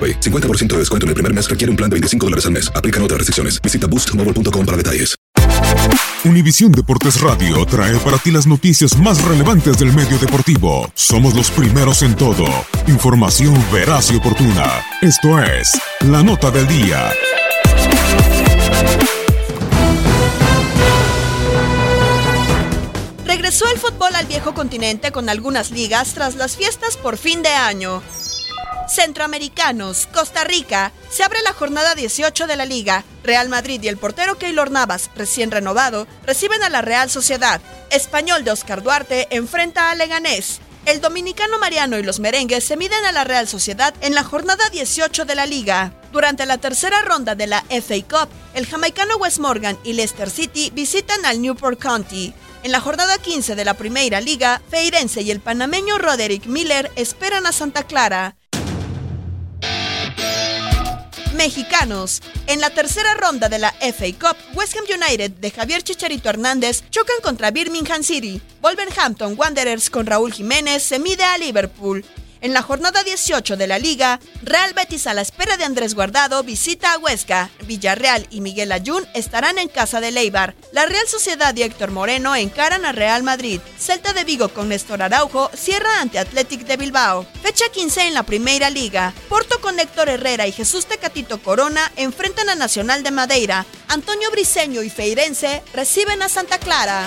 AroPay. 50% de descuento en el primer mes requiere un plan de 25 dólares al mes. Aplican otras restricciones. Visita boostmobile.com para detalles. Univisión Deportes Radio trae para ti las noticias más relevantes del medio deportivo. Somos los primeros en todo. Información veraz y oportuna. Esto es La Nota del Día. Regresó el fútbol al viejo continente con algunas ligas tras las fiestas por fin de año. Centroamericanos, Costa Rica, se abre la jornada 18 de la liga. Real Madrid y el portero Keylor Navas, recién renovado, reciben a la Real Sociedad. Español de Oscar Duarte enfrenta a Leganés. El dominicano Mariano y los merengues se miden a la Real Sociedad en la jornada 18 de la liga. Durante la tercera ronda de la FA Cup, el jamaicano West Morgan y Leicester City visitan al Newport County. En la jornada 15 de la Primera Liga, Feirense y el panameño Roderick Miller esperan a Santa Clara. Mexicanos. En la tercera ronda de la FA Cup, West Ham United de Javier Chicharito Hernández chocan contra Birmingham City. Wolverhampton Wanderers con Raúl Jiménez se mide a Liverpool. En la jornada 18 de la liga, Real Betis a la espera de Andrés Guardado visita a Huesca. Villarreal y Miguel Ayun estarán en casa de Leibar. La Real Sociedad y Héctor Moreno encaran a Real Madrid. Celta de Vigo con Néstor Araujo cierra ante Athletic de Bilbao. Fecha 15 en la Primera Liga. Porto con Héctor Herrera y Jesús Tecatito Corona enfrentan a Nacional de Madeira. Antonio Briseño y Feirense reciben a Santa Clara.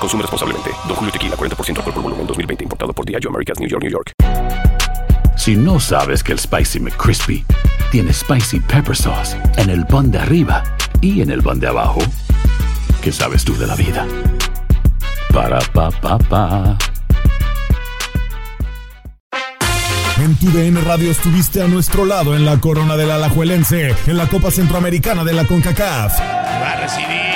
Consume responsablemente. Don Julio Tequila, 40% alcohol por volumen, 2020. Importado por Diageo Americas, New York, New York. Si no sabes que el Spicy McCrispy tiene Spicy Pepper Sauce en el pan de arriba y en el pan de abajo, ¿qué sabes tú de la vida? Para, pa, pa, pa. En tu DN Radio estuviste a nuestro lado en la corona del Alajuelense, en la Copa Centroamericana de la CONCACAF. Va a recibir